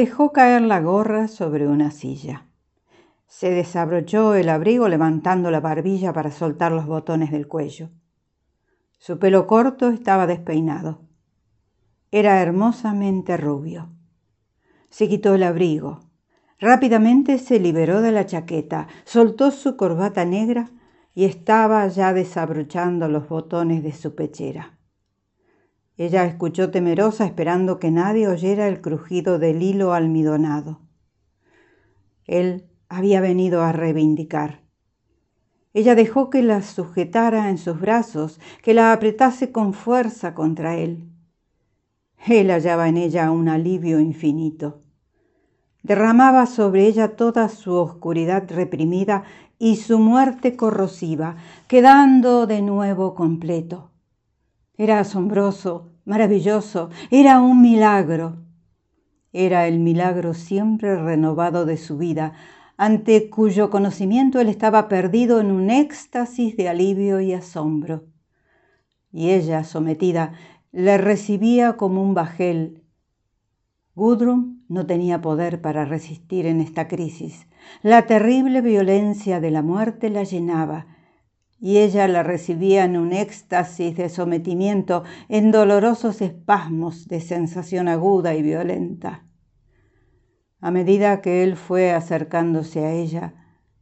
Dejó caer la gorra sobre una silla. Se desabrochó el abrigo levantando la barbilla para soltar los botones del cuello. Su pelo corto estaba despeinado. Era hermosamente rubio. Se quitó el abrigo. Rápidamente se liberó de la chaqueta, soltó su corbata negra y estaba ya desabrochando los botones de su pechera. Ella escuchó temerosa esperando que nadie oyera el crujido del hilo almidonado. Él había venido a reivindicar. Ella dejó que la sujetara en sus brazos, que la apretase con fuerza contra él. Él hallaba en ella un alivio infinito. Derramaba sobre ella toda su oscuridad reprimida y su muerte corrosiva, quedando de nuevo completo. Era asombroso, maravilloso, era un milagro. Era el milagro siempre renovado de su vida, ante cuyo conocimiento él estaba perdido en un éxtasis de alivio y asombro. Y ella, sometida, le recibía como un bajel. Gudrun no tenía poder para resistir en esta crisis. La terrible violencia de la muerte la llenaba y ella la recibía en un éxtasis de sometimiento, en dolorosos espasmos de sensación aguda y violenta. A medida que él fue acercándose a ella,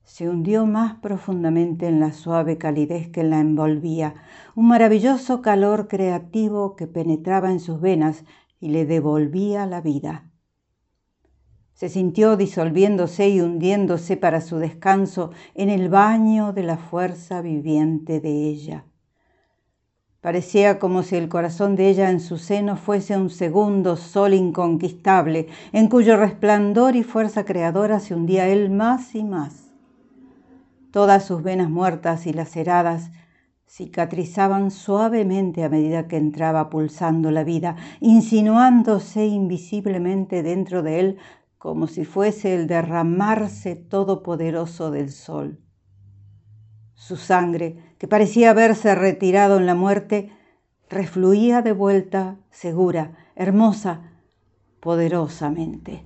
se hundió más profundamente en la suave calidez que la envolvía, un maravilloso calor creativo que penetraba en sus venas y le devolvía la vida. Se sintió disolviéndose y hundiéndose para su descanso en el baño de la fuerza viviente de ella. Parecía como si el corazón de ella en su seno fuese un segundo sol inconquistable, en cuyo resplandor y fuerza creadora se hundía él más y más. Todas sus venas muertas y laceradas cicatrizaban suavemente a medida que entraba pulsando la vida, insinuándose invisiblemente dentro de él como si fuese el derramarse todopoderoso del sol. Su sangre, que parecía haberse retirado en la muerte, refluía de vuelta segura, hermosa, poderosamente.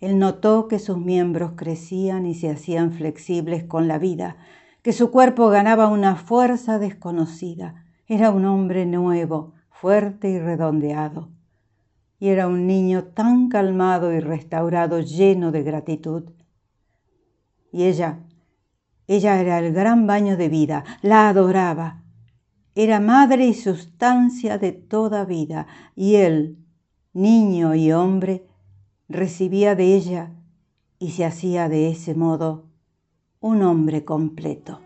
Él notó que sus miembros crecían y se hacían flexibles con la vida, que su cuerpo ganaba una fuerza desconocida. Era un hombre nuevo, fuerte y redondeado y era un niño tan calmado y restaurado, lleno de gratitud. Y ella, ella era el gran baño de vida, la adoraba. Era madre y sustancia de toda vida, y él, niño y hombre, recibía de ella y se hacía de ese modo un hombre completo.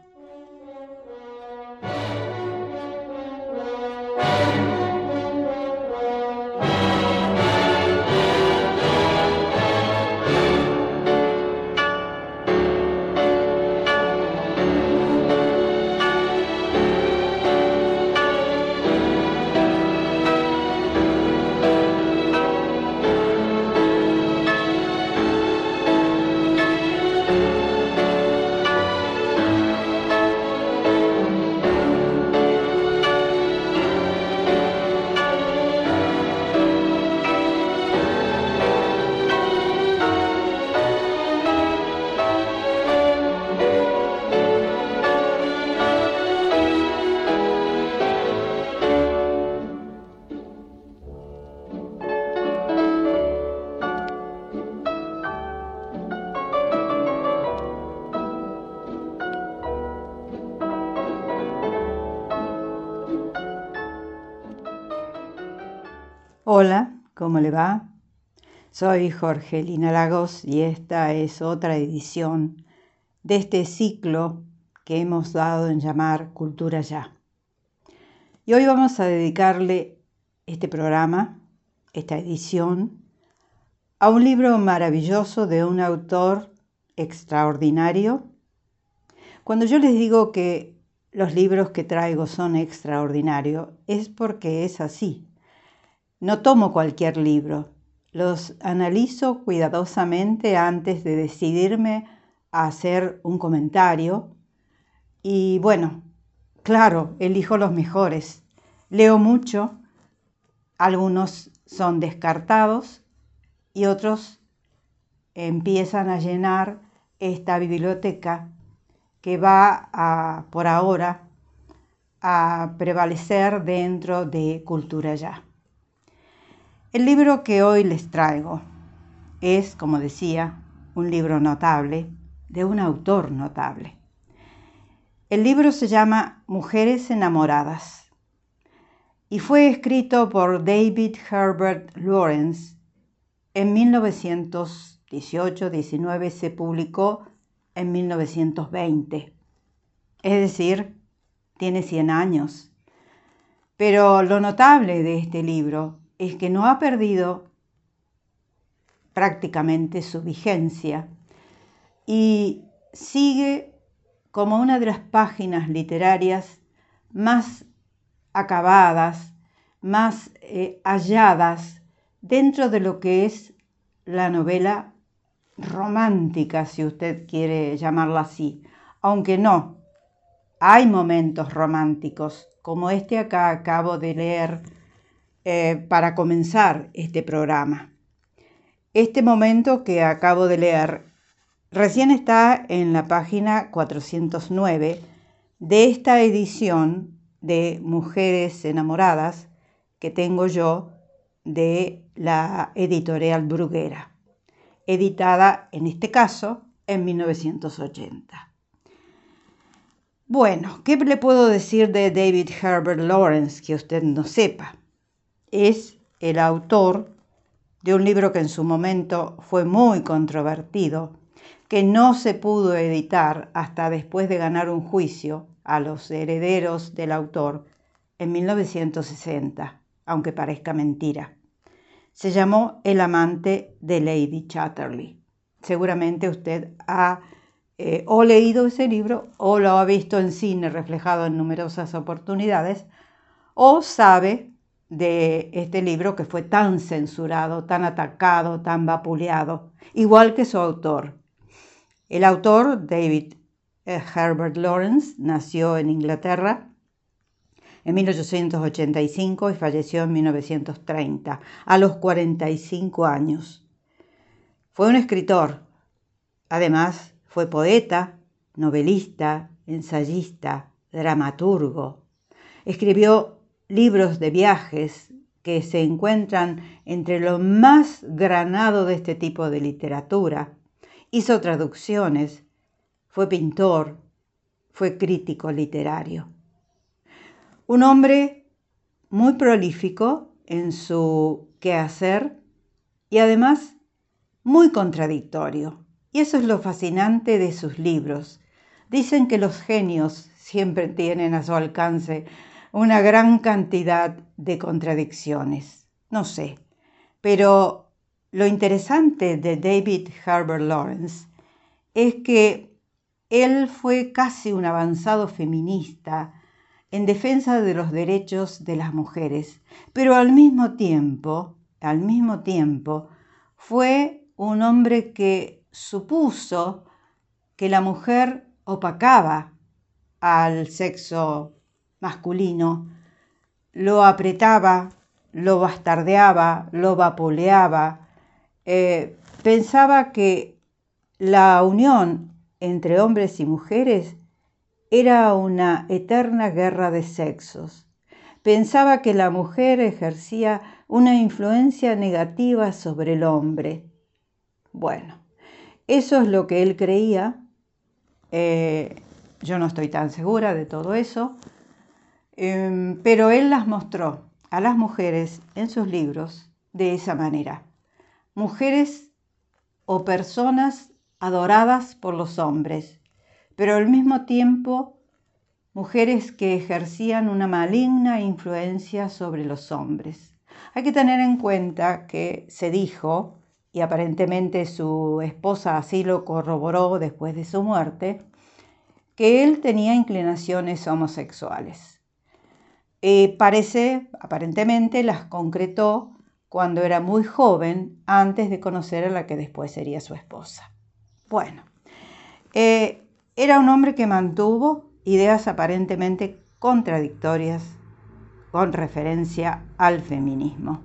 ¿Cómo le va? Soy Jorgelina Lagos y esta es otra edición de este ciclo que hemos dado en llamar Cultura Ya. Y hoy vamos a dedicarle este programa, esta edición, a un libro maravilloso de un autor extraordinario. Cuando yo les digo que los libros que traigo son extraordinarios, es porque es así no tomo cualquier libro, los analizo cuidadosamente antes de decidirme a hacer un comentario y bueno, claro, elijo los mejores. Leo mucho, algunos son descartados y otros empiezan a llenar esta biblioteca que va a, por ahora a prevalecer dentro de Cultura Ya. El libro que hoy les traigo es, como decía, un libro notable de un autor notable. El libro se llama Mujeres enamoradas y fue escrito por David Herbert Lawrence en 1918-19, se publicó en 1920. Es decir, tiene 100 años. Pero lo notable de este libro es que no ha perdido prácticamente su vigencia y sigue como una de las páginas literarias más acabadas, más eh, halladas dentro de lo que es la novela romántica, si usted quiere llamarla así, aunque no, hay momentos románticos, como este acá acabo de leer eh, para comenzar este programa. Este momento que acabo de leer recién está en la página 409 de esta edición de Mujeres Enamoradas que tengo yo de la editorial Bruguera, editada en este caso en 1980. Bueno, ¿qué le puedo decir de David Herbert Lawrence que usted no sepa? Es el autor de un libro que en su momento fue muy controvertido, que no se pudo editar hasta después de ganar un juicio a los herederos del autor en 1960, aunque parezca mentira. Se llamó El amante de Lady Chatterley. Seguramente usted ha eh, o leído ese libro o lo ha visto en cine reflejado en numerosas oportunidades o sabe de este libro que fue tan censurado, tan atacado, tan vapuleado, igual que su autor. El autor, David eh, Herbert Lawrence nació en Inglaterra en 1885 y falleció en 1930, a los 45 años. Fue un escritor, además fue poeta, novelista, ensayista, dramaturgo. Escribió libros de viajes que se encuentran entre lo más granado de este tipo de literatura. Hizo traducciones, fue pintor, fue crítico literario. Un hombre muy prolífico en su quehacer y además muy contradictorio. Y eso es lo fascinante de sus libros. Dicen que los genios siempre tienen a su alcance una gran cantidad de contradicciones. No sé, pero lo interesante de David Herbert Lawrence es que él fue casi un avanzado feminista en defensa de los derechos de las mujeres, pero al mismo tiempo, al mismo tiempo, fue un hombre que supuso que la mujer opacaba al sexo masculino, lo apretaba, lo bastardeaba, lo vapuleaba, eh, pensaba que la unión entre hombres y mujeres era una eterna guerra de sexos. Pensaba que la mujer ejercía una influencia negativa sobre el hombre. Bueno, eso es lo que él creía. Eh, yo no estoy tan segura de todo eso, em, pero él las mostró a las mujeres en sus libros de esa manera. Mujeres o personas adoradas por los hombres, pero al mismo tiempo mujeres que ejercían una maligna influencia sobre los hombres. Hay que tener en cuenta que se dijo, y aparentemente su esposa así lo corroboró después de su muerte, que él tenía inclinaciones homosexuales. Eh, parece, aparentemente, las concretó cuando era muy joven, antes de conocer a la que después sería su esposa. Bueno, eh, era un hombre que mantuvo ideas aparentemente contradictorias con referencia al feminismo.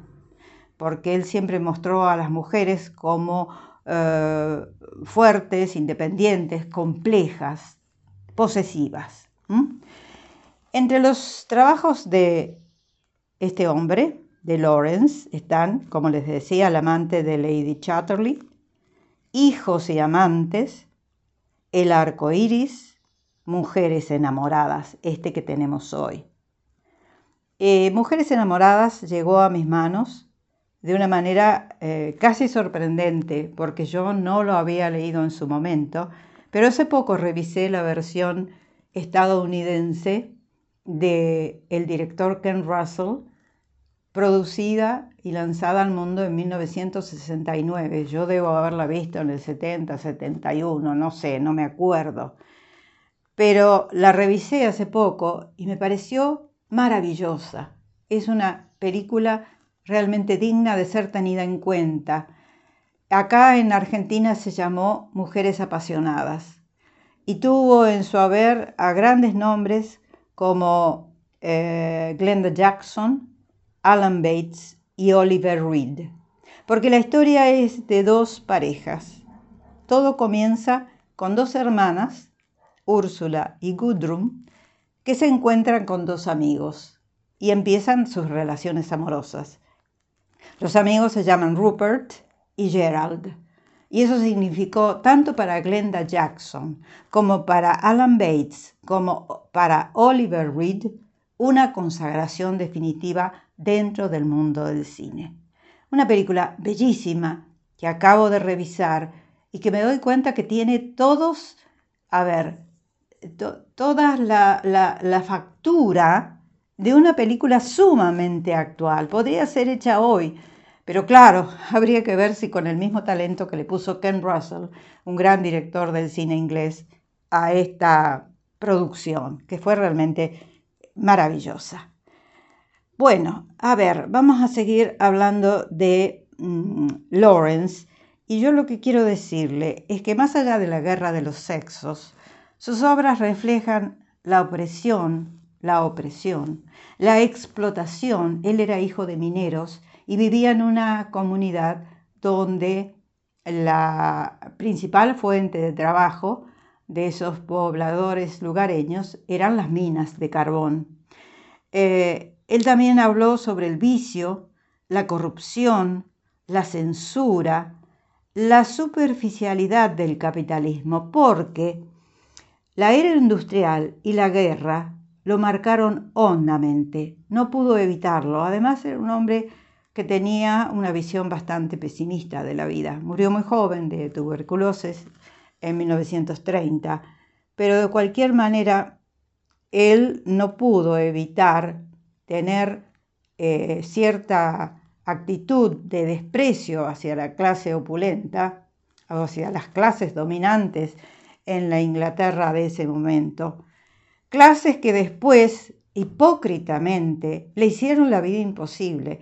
porque él siempre mostró a las mujeres como eh, fuertes, independientes, complejas, posesivas. Entre los trabajos de este hombre, de Lawrence, están, como les decía, el amante de Lady Chatterley, hijos y amantes, el arco iris, mujeres enamoradas, este que tenemos hoy. Eh, mujeres enamoradas llegó a mis manos de una manera eh, casi sorprendente, porque yo no lo había leído en su momento, pero hace poco revisé la versión estadounidense de el director Ken Russell, producida y lanzada al mundo en 1969. Yo debo haberla visto en el 70, 71, no sé, no me acuerdo. Pero la revisé hace poco y me pareció maravillosa. Es una película realmente digna de ser tenida en cuenta. Acá en Argentina se llamó Mujeres Apasionadas y tuvo en su haber a grandes nombres como eh, Glenda Jackson, Alan Bates y Oliver Reed. Porque la historia es de dos parejas. Todo comienza con dos hermanas, Úrsula y Gudrun, que se encuentran con dos amigos y empiezan sus relaciones amorosas. Los amigos se llaman Rupert y Gerald. Y eso significó tanto para Glenda Jackson como para Alan Bates como para Oliver Reed una consagración definitiva dentro del mundo del cine. Una película bellísima que acabo de revisar y que me doy cuenta que tiene todos, a ver, toda la, la factura de una película sumamente actual. Podría ser hecha hoy, pero claro, habría que ver si con el mismo talento que le puso Ken Russell, un gran director del cine inglés, a esta producción, que fue realmente maravillosa. Bueno, a ver, vamos a seguir hablando de mm, Lawrence y yo lo que quiero decirle es que más allá de la guerra de los sexos, sus obras reflejan la opresión, la opresión, la explotación. Él era hijo de mineros y vivía en una comunidad donde la principal fuente de trabajo de esos pobladores lugareños eran las minas de carbón. Eh, él también habló sobre el vicio, la corrupción, la censura, la superficialidad del capitalismo, porque la era industrial y la guerra lo marcaron hondamente. No pudo evitarlo. Además era un hombre que tenía una visión bastante pesimista de la vida. Murió muy joven de tuberculosis en 1930, pero de cualquier manera él no pudo evitar tener eh, cierta actitud de desprecio hacia la clase opulenta, hacia las clases dominantes en la Inglaterra de ese momento. Clases que después, hipócritamente, le hicieron la vida imposible.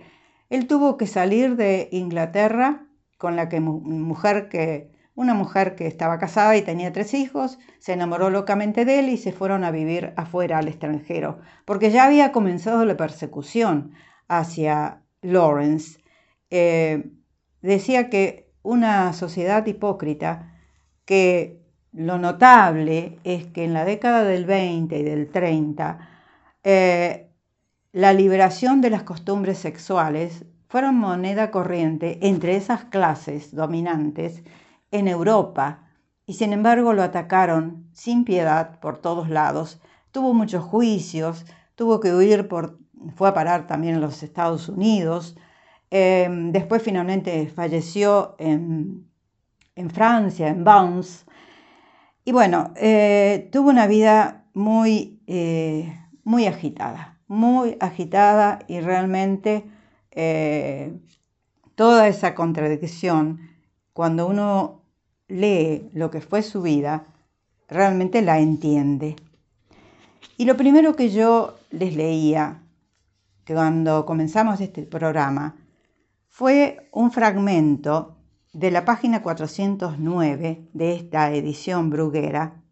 Él tuvo que salir de Inglaterra con la que, mujer que una mujer que estaba casada y tenía tres hijos, se enamoró locamente de él y se fueron a vivir afuera al extranjero, porque ya había comenzado la persecución hacia Lawrence. Eh, decía que una sociedad hipócrita, que lo notable es que en la década del 20 y del 30, eh, la liberación de las costumbres sexuales fueron moneda corriente entre esas clases dominantes en Europa y sin embargo lo atacaron sin piedad por todos lados. Tuvo muchos juicios, tuvo que huir fue a parar también en los Estados Unidos. Em, después finalmente falleció en, Francia, en Bounce. Y bueno, eh, tuvo una vida muy, eh, muy agitada, muy agitada y realmente eh, toda esa contradicción, cuando uno lee lo que fue su vida, realmente la entiende. Y lo primero que yo les leía cuando comenzamos este programa fue un fragmento de la página 409 de esta edición bruguera,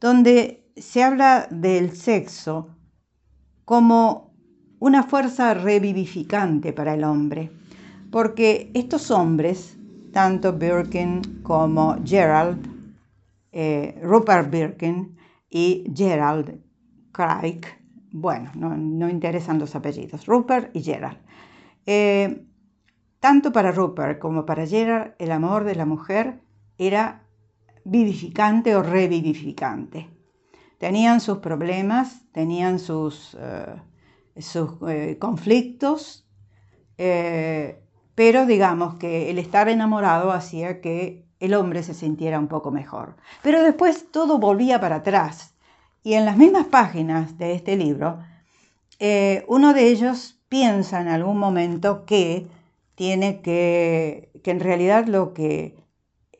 donde se habla del sexo como una fuerza revivificante para el hombre. porque estos hombres, tanto Birkin como Gerald, eh, Rupert Birkin y Gerald Craig, bueno, no, interesan los apellidos, Rupert y Gerald. Eh, tanto para Rupert como para Gerald, el amor de la mujer era vivificante o revivificante. Tenían sus problemas, tenían sus, eh, sus eh, conflictos, pero digamos que el estar enamorado hacía que el hombre se sintiera un poco mejor. Pero después todo volvía para atrás. Y en las mismas páginas de este libro, uno de ellos piensa en algún momento que tiene que, que en realidad lo que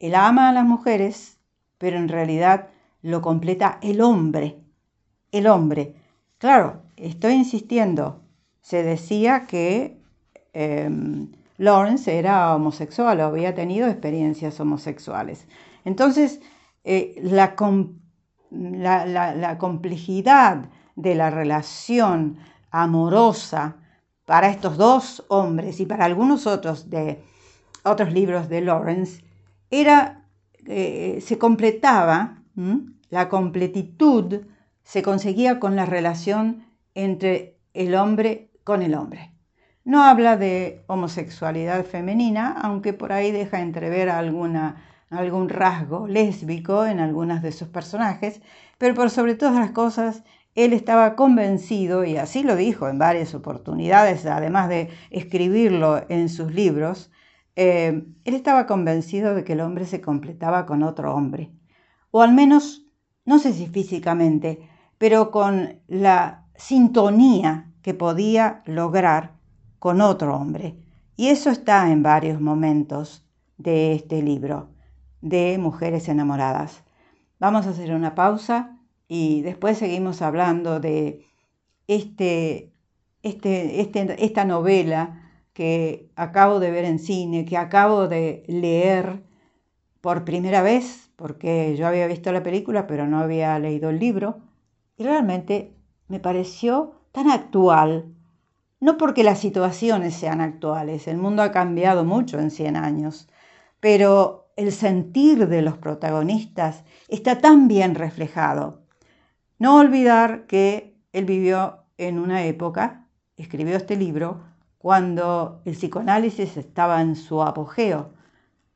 él ama a las mujeres, pero en realidad lo completa el hombre, el hombre. Claro, estoy insistiendo, se decía que em, Lawrence era homosexual o había tenido experiencias homosexuales. Entonces, eh, la, la complejidad de la relación amorosa para estos dos hombres y para algunos otros de otros libros de Lawrence, era, eh, se completaba, la completitud se conseguía con la relación entre el hombre con el hombre. No habla de homosexualidad femenina, aunque por ahí deja entrever algún rasgo lésbico en algunos de sus personajes, pero por sobre todas las cosas él estaba convencido, y así lo dijo en varias oportunidades, además de escribirlo en sus libros, eh, él estaba convencido de que el hombre se completaba con otro hombre, o al menos, no sé si físicamente, pero con la sintonía que podía lograr con otro hombre. Y eso está en varios momentos de este libro, de Mujeres enamoradas. Vamos a hacer una pausa y después seguimos hablando de este, este, este, esta novela que acabo de ver en cine, que acabo de leer por primera vez, porque yo había visto la película, pero no había leído el libro, y realmente me pareció tan actual, no porque las situaciones sean actuales, el mundo ha cambiado mucho en 100 años, pero el sentir de los protagonistas está tan bien reflejado no olvidar que él vivió en una época, escribió este libro, cuando el psicoanálisis estaba en su apogeo.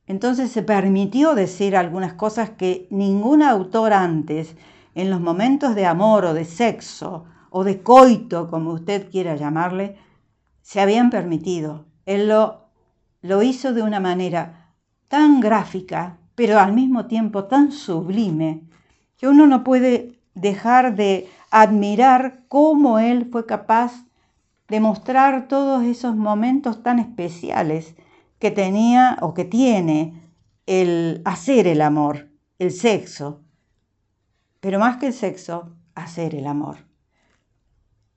Entonces se permitió decir algunas cosas que ningún autor antes, en los momentos de amor o de sexo o de coito, como usted quiera llamarle, se habían permitido. Él lo, lo hizo de una manera tan gráfica, pero al mismo tiempo tan sublime, que uno no puede dejar de admirar cómo él fue capaz de mostrar todos esos momentos tan especiales que tenía o que tiene el hacer el amor, el sexo, pero más que el sexo, hacer el amor.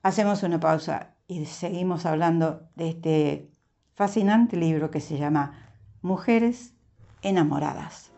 Hacemos una pausa y seguimos hablando de este fascinante libro que se llama Mujeres enamoradas.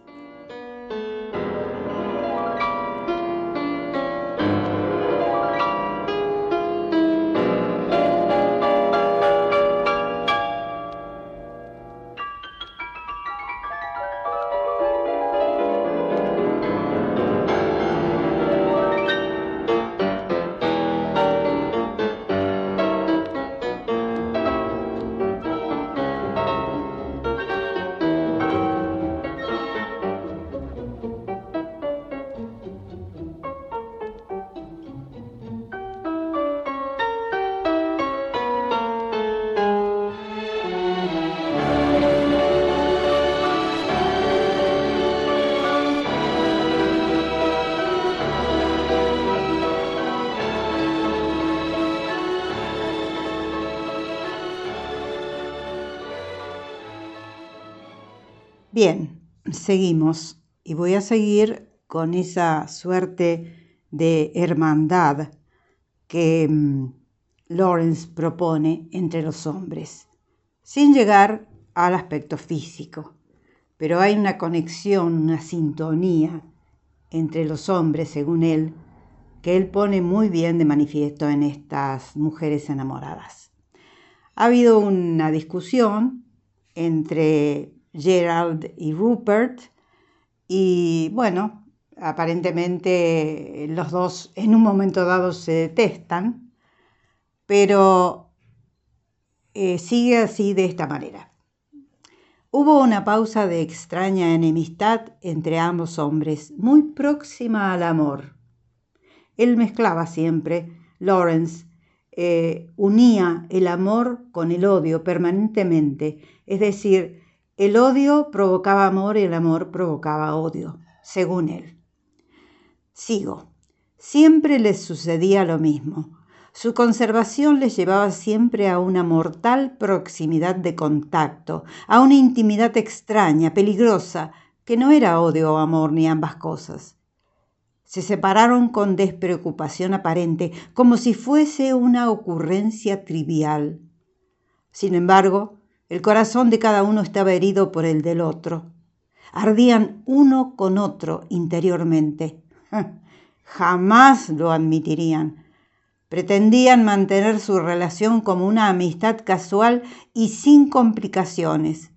Seguimos y voy a seguir con esa suerte de hermandad que mm, Lawrence propone entre los hombres, sin llegar al aspecto físico. Pero hay una conexión, una sintonía entre los hombres, según él, que él pone muy bien de manifiesto en estas mujeres enamoradas. Ha habido una discusión entre Gerald y Rupert y bueno, aparentemente los dos en un momento dado se detestan, pero eh, sigue así de esta manera. Hubo una pausa de extraña enemistad entre ambos hombres, muy próxima al amor. Él mezclaba siempre, Lawrence, eh, unía el amor con el odio permanentemente, es decir, el odio provocaba amor y el amor provocaba odio, según él. Sigo. Siempre les sucedía lo mismo. Su conservación les llevaba siempre a una mortal proximidad de contacto, a una intimidad extraña, peligrosa, que no era odio o amor ni ambas cosas. Se separaron con despreocupación aparente, como si fuese una ocurrencia trivial. Sin embargo, el corazón de cada uno estaba herido por el del otro. Ardían uno con otro interiormente. Jamás lo admitirían Pretendían mantener su relación como una amistad casual y sin complicaciones.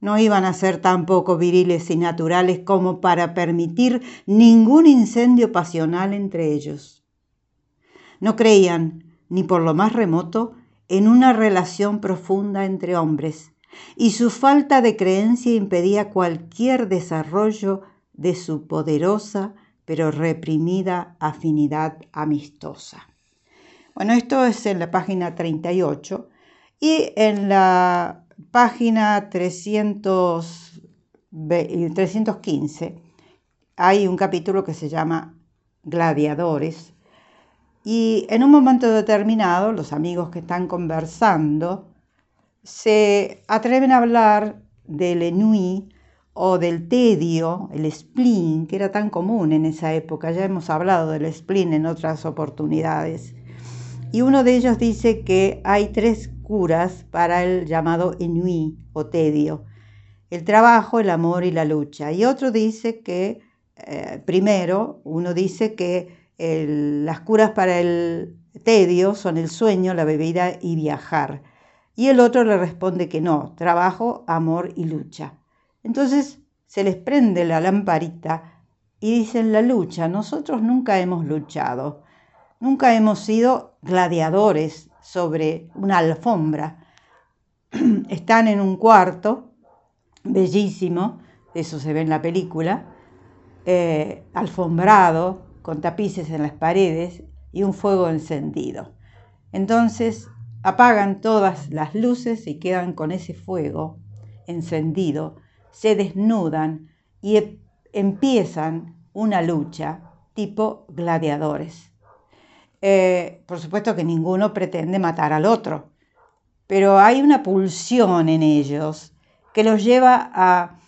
No iban a ser tampoco viriles y naturales como para permitir ningún incendio pasional entre ellos. No creían, ni por lo más remoto, en una relación profunda entre hombres, y su falta de creencia impedía cualquier desarrollo de su poderosa pero reprimida afinidad amistosa. Bueno, esto es en la página 38 y en la página 300, 315 hay un capítulo que se llama Gladiadores y en un momento determinado los amigos que están conversando se atreven a hablar del ennui o del tedio, el spleen, que era tan común en esa época. Ya hemos hablado del spleen en otras oportunidades. Y uno de ellos dice que hay tres curas para el llamado ennui o tedio, el trabajo, el amor y la lucha. Y otro dice que, eh, primero, uno dice que las curas para el tedio son el sueño, la bebida y viajar. Y el otro le responde que no, trabajo, amor y lucha. Entonces se les prende la lamparita y dicen la lucha, nosotros nunca hemos luchado. Nunca hemos sido gladiadores sobre una alfombra. Están en un cuarto bellísimo, eso se ve en la película, eh, alfombrado, con tapices en las paredes y un fuego encendido. Entonces apagan todas las luces y quedan con ese fuego encendido, se desnudan y e-, empiezan una lucha tipo gladiadores. Eh, por supuesto que ninguno pretende matar al otro, pero hay una pulsión en ellos que los lleva a,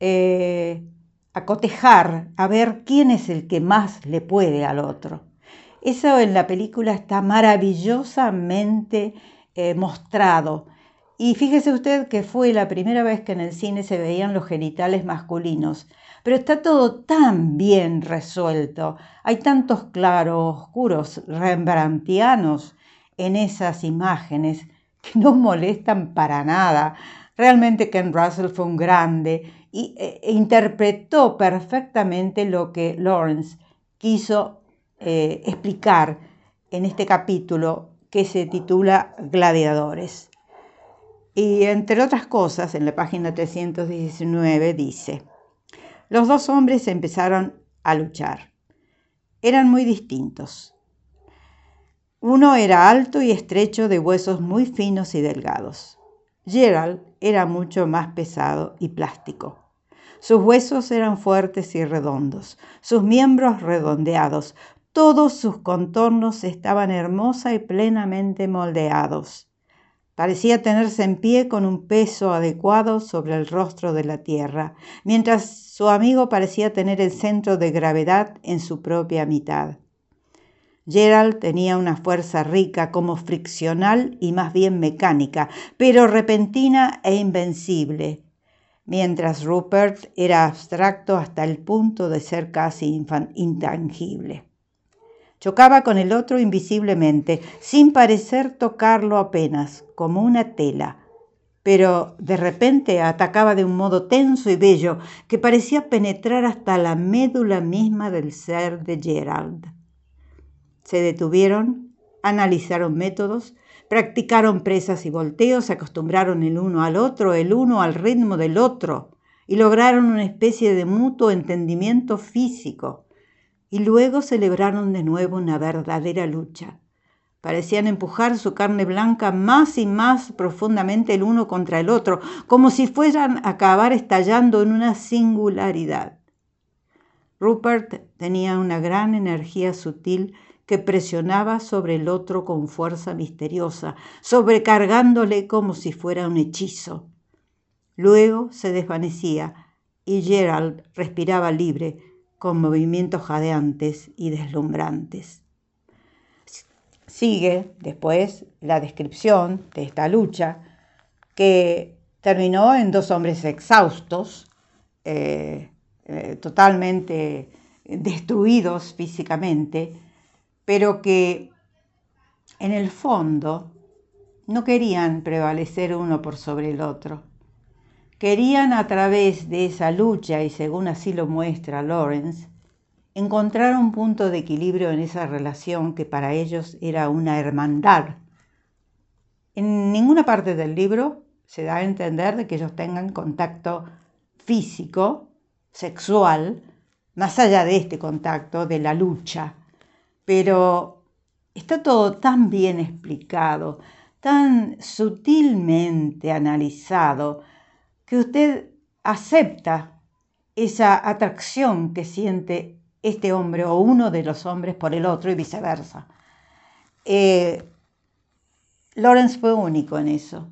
eh, a cotejar, a ver quién es el que más le puede al otro. Eso en la película está maravillosamente eh, mostrado. Y fíjese usted que fue la primera vez que en el cine se veían los genitales masculinos pero está todo tan bien resuelto. Hay tantos claros oscuros rembrandtianos en esas imágenes que no molestan para nada. Realmente Ken Russell fue un grande y, e, e interpretó perfectamente lo que Lawrence quiso eh, explicar en este capítulo que se titula Gladiadores. Y entre otras cosas, en la página 319 dice, los dos hombres empezaron a luchar. Eran muy distintos. Uno era alto y estrecho de huesos muy finos y delgados. Gerald era mucho más pesado y plástico. Sus huesos eran fuertes y redondos, sus miembros redondeados, todos sus contornos estaban hermosa y plenamente moldeados. Parecía tenerse en pie con un peso adecuado sobre el rostro de la tierra, mientras su amigo parecía tener el centro de gravedad en su propia mitad. Gerald tenía una fuerza rica como friccional y más bien mecánica, pero repentina e invencible, mientras Rupert era abstracto hasta el punto de ser casi intangible. Chocaba con el otro invisiblemente, sin parecer tocarlo apenas, como una tela, pero de repente atacaba de un modo tenso y bello que parecía penetrar hasta la médula misma del ser de Gerald. Se detuvieron, analizaron métodos, practicaron presas y volteos, se acostumbraron el uno al otro, el uno al ritmo del otro, y lograron una especie de mutuo entendimiento físico. Y luego celebraron de nuevo una verdadera lucha Parecían empujar su carne blanca más y más profundamente el uno contra el otro, como si fueran a acabar estallando en una singularidad. Rupert tenía una gran energía sutil que presionaba sobre el otro con fuerza misteriosa, sobrecargándole como si fuera un hechizo. Luego se desvanecía y Gerald respiraba libre, con movimientos jadeantes y deslumbrantes. Sigue después la descripción de esta lucha que terminó en dos hombres exhaustos, eh, eh, totalmente destruidos físicamente, pero que en el fondo no querían prevalecer uno por sobre el otro. Querían a través de esa lucha, y según así lo muestra Lawrence, encontrar un punto de equilibrio en esa relación que para ellos era una hermandad. En ninguna parte del libro se da a entender de que ellos tengan contacto físico, sexual, más allá de este contacto, de la lucha. Pero está todo tan bien explicado, tan sutilmente analizado, que usted acepta esa atracción que siente este hombre o uno de los hombres por el otro y viceversa. Eh, Lawrence fue único en eso.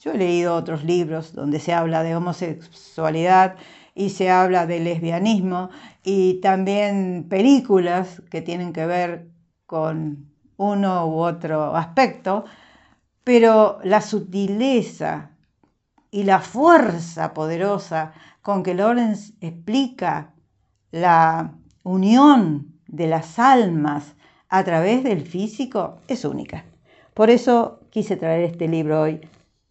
Yo he leído otros libros donde se habla de homosexualidad y se habla de lesbianismo y también películas que tienen que ver con uno u otro aspecto, pero la sutileza y la fuerza poderosa con que Lawrence explica la unión de las almas a través del físico es única. Por eso quise traer este libro hoy.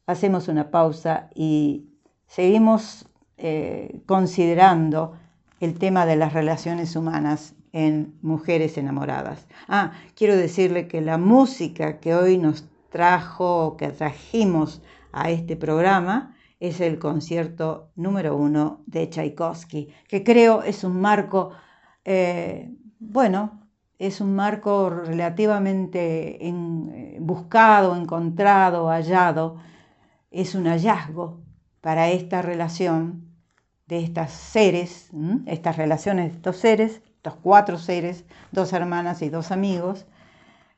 Hacemos una pausa y seguimos eh, considerando el tema de las relaciones humanas en mujeres enamoradas. Ah, quiero decirle que la música que hoy nos trajo, que trajimos a este programa, es el concierto número uno de Tchaikovsky, que creo es un marco eh, bueno, es un marco relativamente eh, buscado, encontrado, hallado, es un hallazgo para esta relación de estas seres, estas relaciones de estos seres, estos cuatro seres, dos hermanas y dos amigos,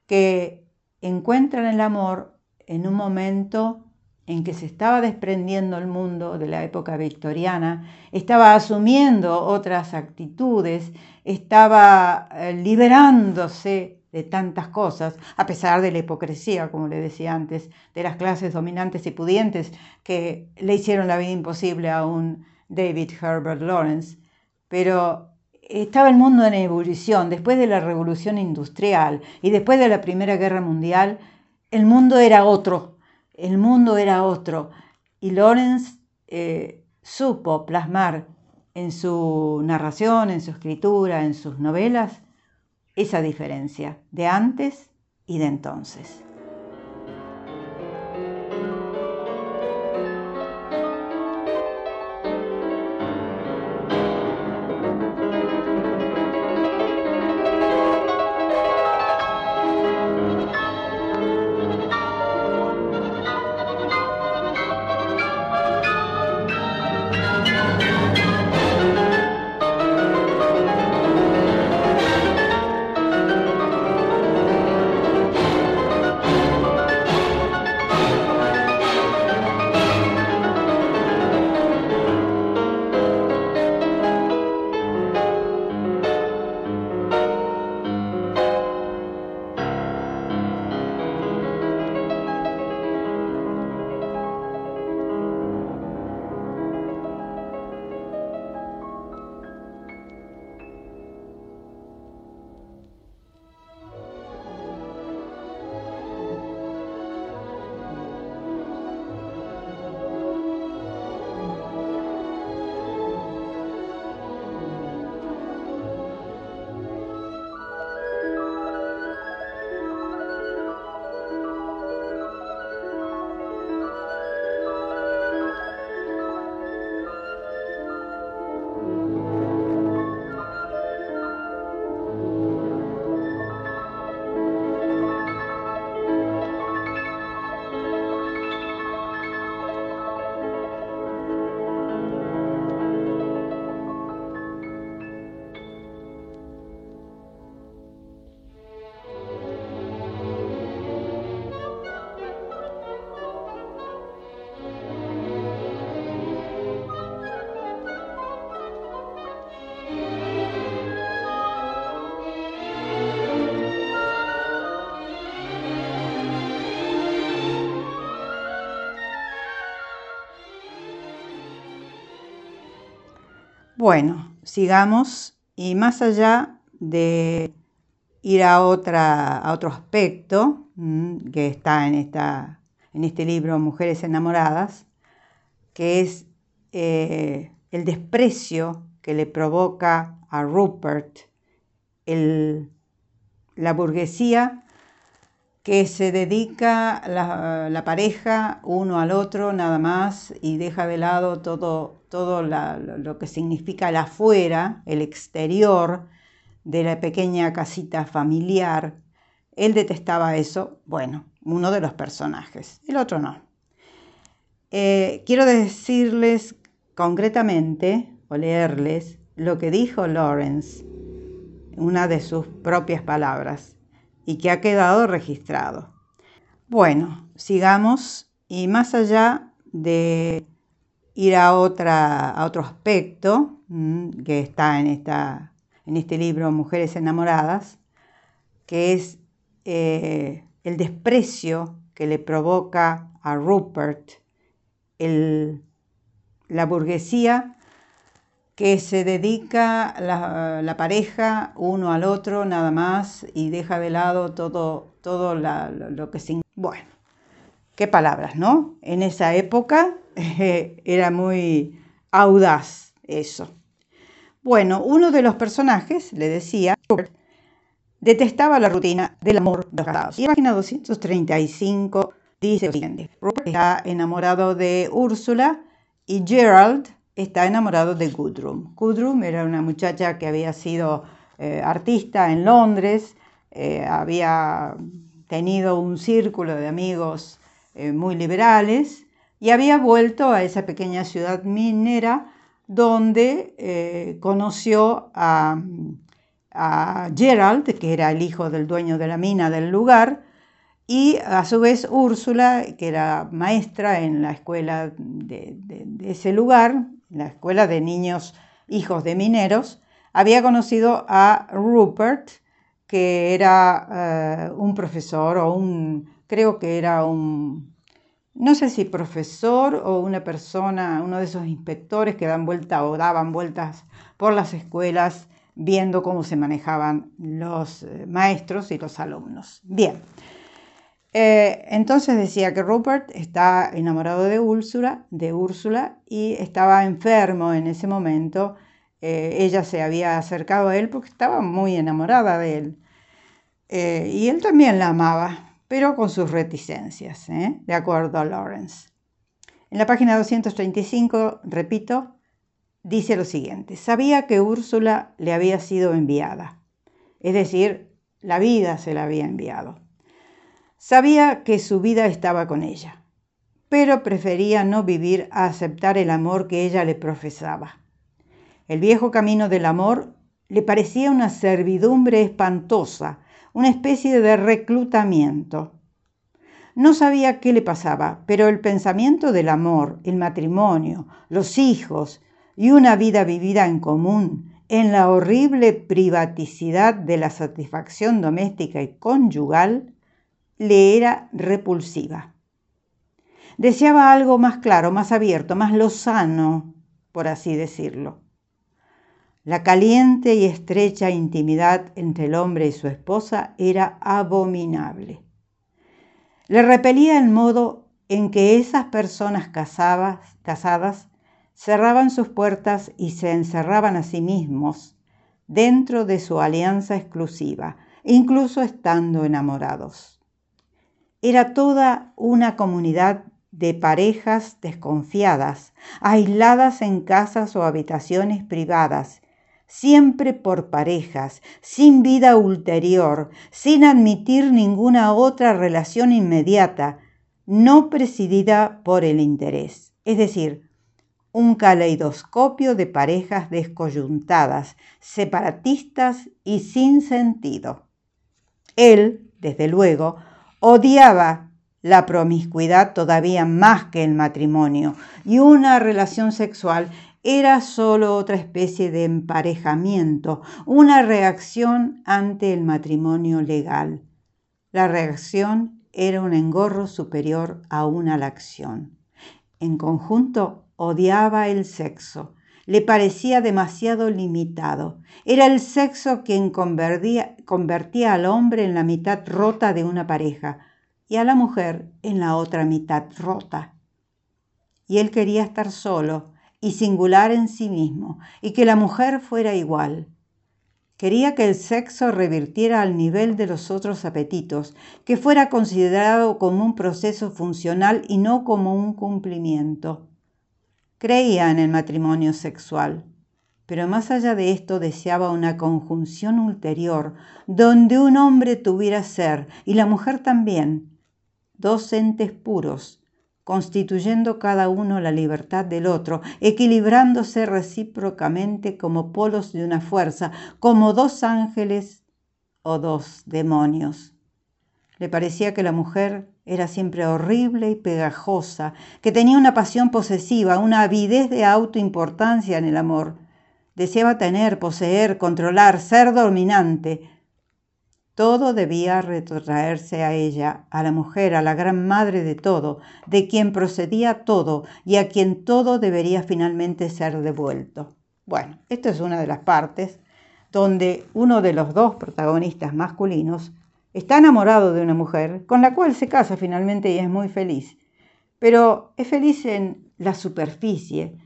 que encuentran el amor en un momento en que se estaba desprendiendo el mundo de la época victoriana, estaba asumiendo otras actitudes, estaba eh, liberándose de tantas cosas, a pesar de la hipocresía, como le decía antes, de las clases dominantes y pudientes que le hicieron la vida imposible a un David Herbert Lawrence. Pero estaba el mundo en ebullición, después de la revolución industrial y después de la Primera Guerra Mundial, el mundo era otro, el mundo era otro. Y Lawrence eh, supo plasmar en su narración, en su escritura, en sus novelas, esa diferencia de antes y de entonces. Bueno, sigamos y más allá de ir a, a otro aspecto mm, que está en, esta, en este libro Mujeres enamoradas, que es eh, el desprecio que le provoca a Rupert la burguesía que se dedica la, pareja uno al otro nada más y deja de lado todo, todo lo que significa el afuera, el exterior de la pequeña casita familiar. Él detestaba eso, bueno, uno de los personajes, el otro no. Eh, quiero decirles concretamente o leerles lo que dijo Lawrence, una de sus propias palabras y que ha quedado registrado. Bueno, sigamos y más allá de ir a, otra, a otro aspecto mm, que está en, esta, en este libro Mujeres enamoradas, que es eh, el desprecio que le provoca a Rupert la burguesía que se dedica la, pareja uno al otro nada más y deja de lado todo, todo lo que significa. Bueno, qué palabras, ¿no? En esa época era muy audaz eso. Bueno, uno de los personajes, le decía, detestaba la rutina del amor de los casados. Y en página 235 dice lo. Robert está enamorado de Úrsula y Gerald está enamorado de Gudrun. Gudrun era una muchacha que había sido eh, artista en Londres, eh, había tenido un círculo de amigos eh, muy liberales y había vuelto a esa pequeña ciudad minera donde conoció a, a Gerald, que era el hijo del dueño de la mina del lugar, y a su vez Úrsula, que era maestra en la escuela de, ese lugar, la escuela de niños hijos de mineros, había conocido a Rupert, que era eh, un profesor o un, creo que era un, no sé si profesor o una persona, uno de esos inspectores que dan vuelta o daban vueltas por las escuelas viendo cómo se manejaban los eh, maestros y los alumnos. Bien. Eh, entonces decía que Rupert está enamorado de Úrsula, de Úrsula y estaba enfermo en ese momento. Eh, ella se había acercado a él porque estaba muy enamorada de él. Y él también la amaba, pero con sus reticencias, de acuerdo a Lawrence. En la página 235, repito, dice lo siguiente, sabía que Úrsula le había sido enviada, es decir, la vida se la había enviado. Sabía que su vida estaba con ella, pero prefería no vivir a aceptar el amor que ella le profesaba. El viejo camino del amor le parecía una servidumbre espantosa, una especie de reclutamiento. No sabía qué le pasaba, pero el pensamiento del amor, el matrimonio, los hijos y una vida vivida en común, en la horrible privaticidad de la satisfacción doméstica y conyugal, le era repulsiva. Deseaba algo más claro, más abierto, más lozano, por así decirlo. La caliente y estrecha intimidad entre el hombre y su esposa era abominable. Le repelía el modo en que esas personas casadas, casadas cerraban sus puertas y se encerraban a sí mismos dentro de su alianza exclusiva, incluso estando enamorados. Era toda una comunidad de parejas desconfiadas, aisladas en casas o habitaciones privadas, siempre por parejas, sin vida ulterior, sin admitir ninguna otra relación inmediata, no presidida por el interés. Es decir, un caleidoscopio de parejas descoyuntadas, separatistas y sin sentido. Él, desde luego, Odiaba la promiscuidad todavía más que el matrimonio y una relación sexual era solo otra especie de emparejamiento, una reacción ante el matrimonio legal. La reacción era un engorro superior a una la acción. En conjunto, odiaba el sexo, le parecía demasiado limitado. Era el sexo quien convertía, convertía al hombre en la mitad rota de una pareja y a la mujer en la otra mitad rota. Y él quería estar solo y singular en sí mismo, y que la mujer fuera igual. Quería que el sexo revirtiera al nivel de los otros apetitos, que fuera considerado como un proceso funcional y no como un cumplimiento. Creía en el matrimonio sexual, pero más allá de esto deseaba una conjunción ulterior, donde un hombre tuviera ser y la mujer también, dos entes puros, constituyendo cada uno la libertad del otro, equilibrándose recíprocamente como polos de una fuerza, como dos ángeles o dos demonios. Le parecía que la mujer era siempre horrible y pegajosa, que tenía una pasión posesiva, una avidez de autoimportancia en el amor. Deseaba tener, poseer, controlar, ser dominante, todo debía retrotraerse a ella, a la mujer, a la gran madre de todo, de quien procedía todo y a quien todo debería finalmente ser devuelto. Bueno, esta es una de las partes donde uno de los dos protagonistas masculinos está enamorado de una mujer con la cual se casa finalmente y es muy feliz. Pero es feliz en la superficie.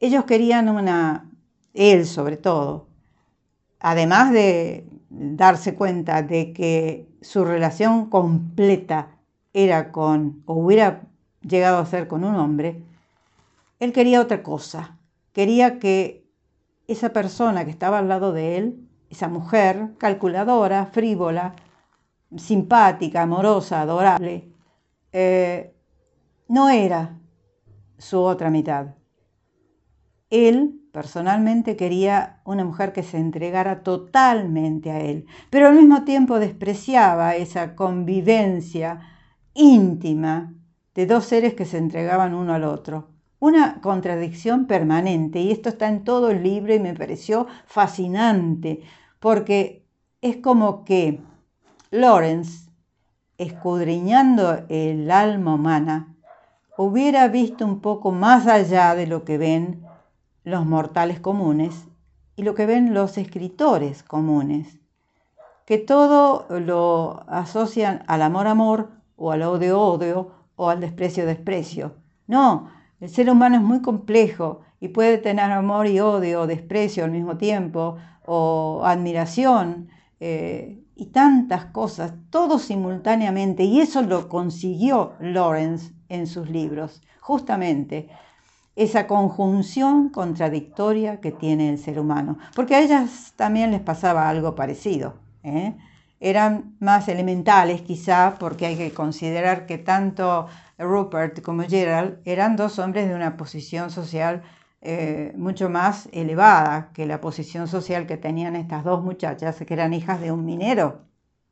Ellos querían una, él sobre todo, además de darse cuenta de que su relación completa era con, o hubiera llegado a ser con un hombre, él quería otra cosa. Quería que esa persona que estaba al lado de él, esa mujer calculadora, frívola, simpática, amorosa, adorable, eh, no era su otra mitad. Él Personalmente quería una mujer que se entregara totalmente a él, pero al mismo tiempo despreciaba esa convivencia íntima de dos seres que se entregaban uno al otro. Una contradicción permanente, y esto está en todo el libro y me pareció fascinante, porque es como que Lawrence, escudriñando el alma humana, hubiera visto un poco más allá de lo que ven los mortales comunes y lo que ven los escritores comunes, que todo lo asocian al amor-amor o al odio-odio o al desprecio-desprecio. No, el ser humano es muy complejo y puede tener amor y odio o desprecio al mismo tiempo o admiración eh, y tantas cosas, todo simultáneamente. Y eso lo consiguió Lawrence en sus libros, justamente esa conjunción contradictoria que tiene el ser humano. Porque a ellas también les pasaba algo parecido. ¿eh? Eran más elementales quizá porque hay que considerar que tanto Rupert como Gerald eran dos hombres de una posición social eh, mucho más elevada que la posición social que tenían estas dos muchachas, que eran hijas de un minero.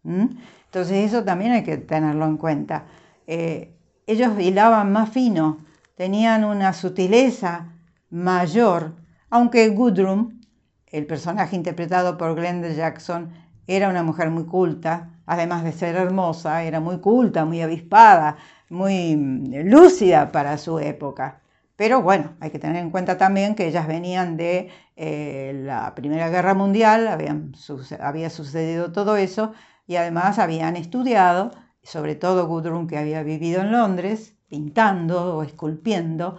Entonces eso también hay que tenerlo en cuenta. Eh, ellos hilaban más fino tenían una sutileza mayor, aunque Gudrun, el personaje interpretado por Glenda Jackson, era una mujer muy culta, además de ser hermosa, era muy culta, muy avispada, muy mm, lúcida para su época. Pero bueno, hay que tener en cuenta también que ellas venían de eh, la Primera Guerra Mundial, había sucedido todo eso, y además habían estudiado, sobre todo Gudrun que había vivido en Londres, pintando o esculpiendo.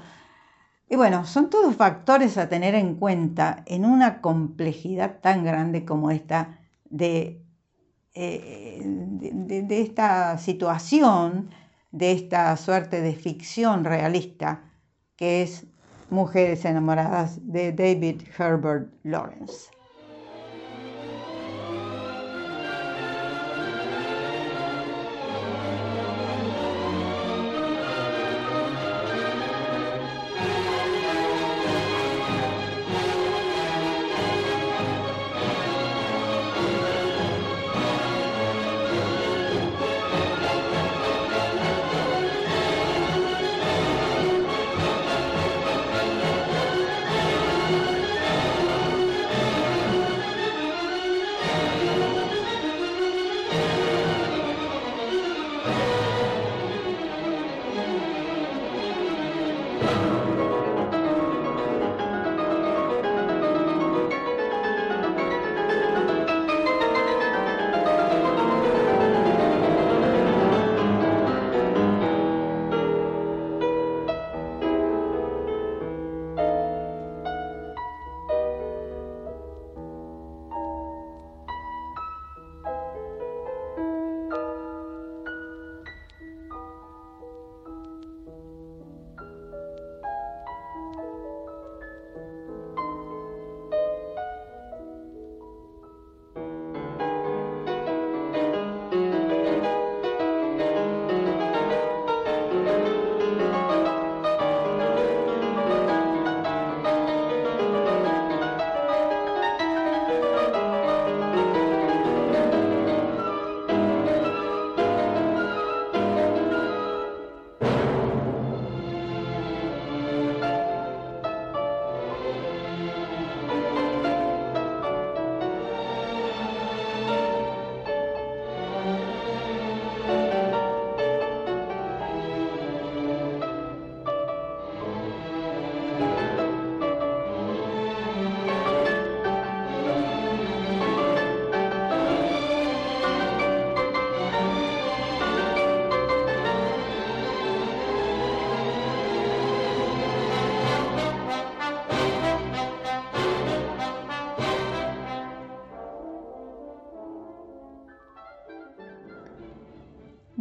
Y bueno, son todos factores a tener en cuenta en una complejidad tan grande como esta de, eh, de, esta situación, de esta suerte de ficción realista que es Mujeres enamoradas de David Herbert Lawrence.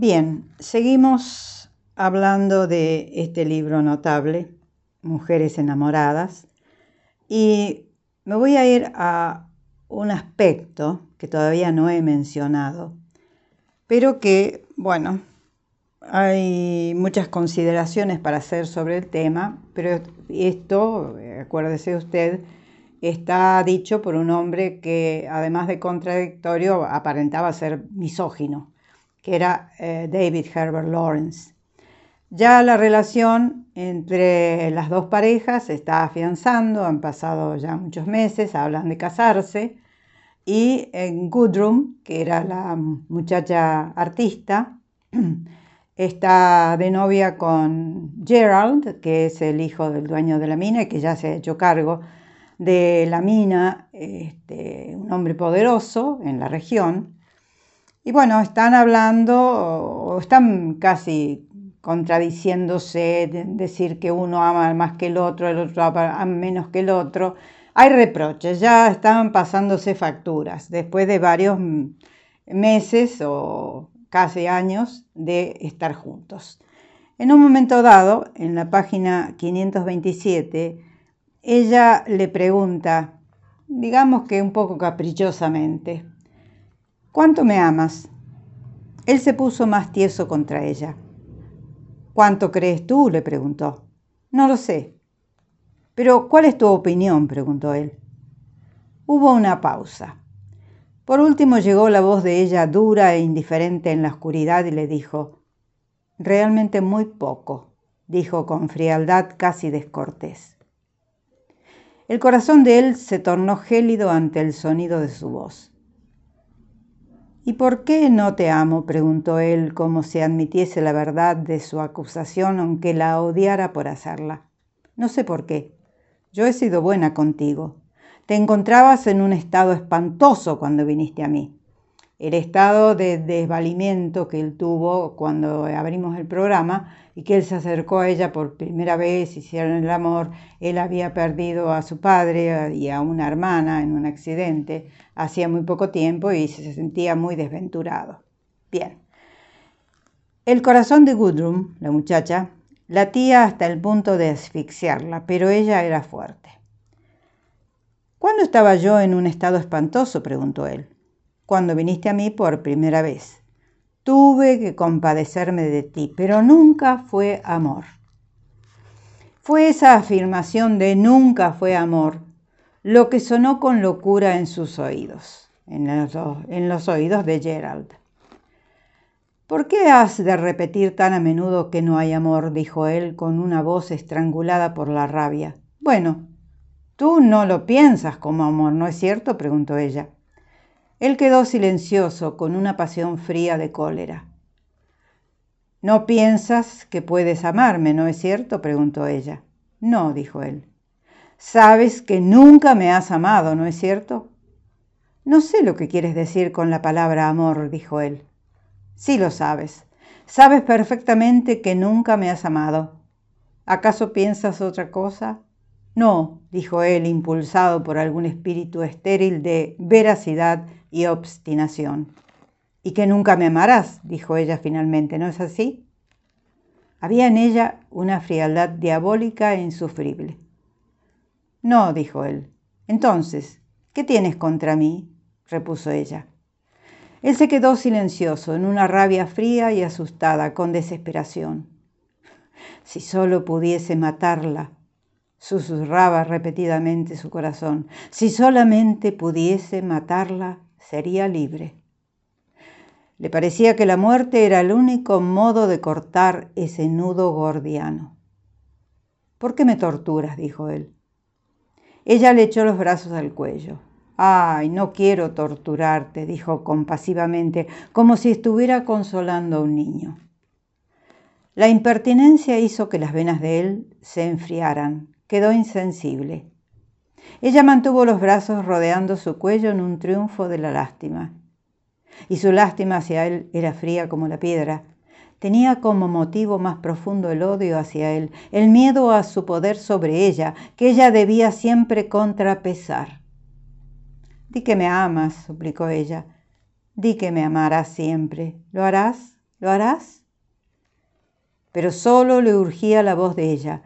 Bien, seguimos hablando de este libro notable, Mujeres enamoradas, y me voy a ir a un aspecto que todavía no he mencionado, pero que, bueno, hay muchas consideraciones para hacer sobre el tema, pero esto, acuérdese usted, está dicho por un hombre que además de contradictorio aparentaba ser misógino, que era eh, David Herbert Lawrence. Ya la relación entre las dos parejas se está afianzando, han pasado ya muchos meses, hablan de casarse, y en que era la muchacha artista, está de novia con Gerald, que es el hijo del dueño de la mina y que ya se ha hecho cargo de la mina, este, un hombre poderoso en la región. Y bueno, están hablando, o están casi contradiciéndose, decir que uno ama más que el otro, el otro ama menos que el otro. Hay reproches, ya están pasándose facturas después de varios meses o casi años de estar juntos. En un momento dado, en la página 527, ella le pregunta, digamos que un poco caprichosamente, ¿cuánto me amas? Él se puso más tieso contra ella. ¿Cuánto crees tú? le preguntó. No lo sé. Pero, ¿cuál es tu opinión? preguntó él. Hubo una pausa. Por último llegó la voz de ella dura e indiferente en la oscuridad y le dijo, Realmente muy poco, dijo con frialdad casi descortés. El corazón de él se tornó gélido ante el sonido de su voz. ¿Y por qué no te amo? preguntó él como si admitiese la verdad de su acusación aunque la odiara por hacerla. No sé por qué. Yo he sido buena contigo. Te encontrabas en un estado espantoso cuando viniste a mí. El estado de desvalimiento que él tuvo cuando abrimos el programa y que él se acercó a ella por primera vez, hicieron el amor, él había perdido a su padre y a una hermana en un accidente hacía muy poco tiempo y se sentía muy desventurado. Bien. El corazón de Gudrun, la muchacha, latía hasta el punto de asfixiarla, pero ella era fuerte. ¿Cuándo estaba yo en un estado espantoso? preguntó él. Cuando viniste a mí por primera vez. Tuve que compadecerme de ti, pero nunca fue amor. Fue esa afirmación de nunca fue amor lo que sonó con locura en sus oídos, en los, en los oídos de Gerald. ¿Por qué has de repetir tan a menudo que no hay amor? dijo él con una voz estrangulada por la rabia. Bueno, Tú no lo piensas como amor, ¿no es cierto? preguntó ella. Él quedó silencioso, con una pasión fría de cólera. No piensas que puedes amarme, ¿no es cierto? preguntó ella. No, dijo él. Sabes que nunca me has amado, ¿no es cierto? No sé lo que quieres decir con la palabra amor, dijo él. Sí lo sabes. Sabes perfectamente que nunca me has amado. ¿Acaso piensas otra cosa? No, dijo él, impulsado por algún espíritu estéril de veracidad y obstinación. Y que nunca me amarás, dijo ella finalmente, ¿no es así? Había en ella una frialdad diabólica e insufrible. No, dijo él. Entonces, ¿qué tienes contra mí? repuso ella. Él se quedó silencioso, en una rabia fría y asustada, con desesperación. Si solo pudiese matarla, susurraba repetidamente su corazón. Si solamente pudiese matarla, sería libre. Le parecía que la muerte era el único modo de cortar ese nudo gordiano. ¿Por qué me torturas? dijo él. Ella le echó los brazos al cuello. Ay, no quiero torturarte, dijo compasivamente, como si estuviera consolando a un niño. La impertinencia hizo que las venas de él se enfriaran quedó insensible. Ella mantuvo los brazos rodeando su cuello en un triunfo de la lástima. Y su lástima hacia él era fría como la piedra. Tenía como motivo más profundo el odio hacia él, el miedo a su poder sobre ella, que ella debía siempre contrapesar. Di que me amas, suplicó ella. Di que me amarás siempre. ¿Lo harás? ¿Lo harás? Pero solo le urgía la voz de ella.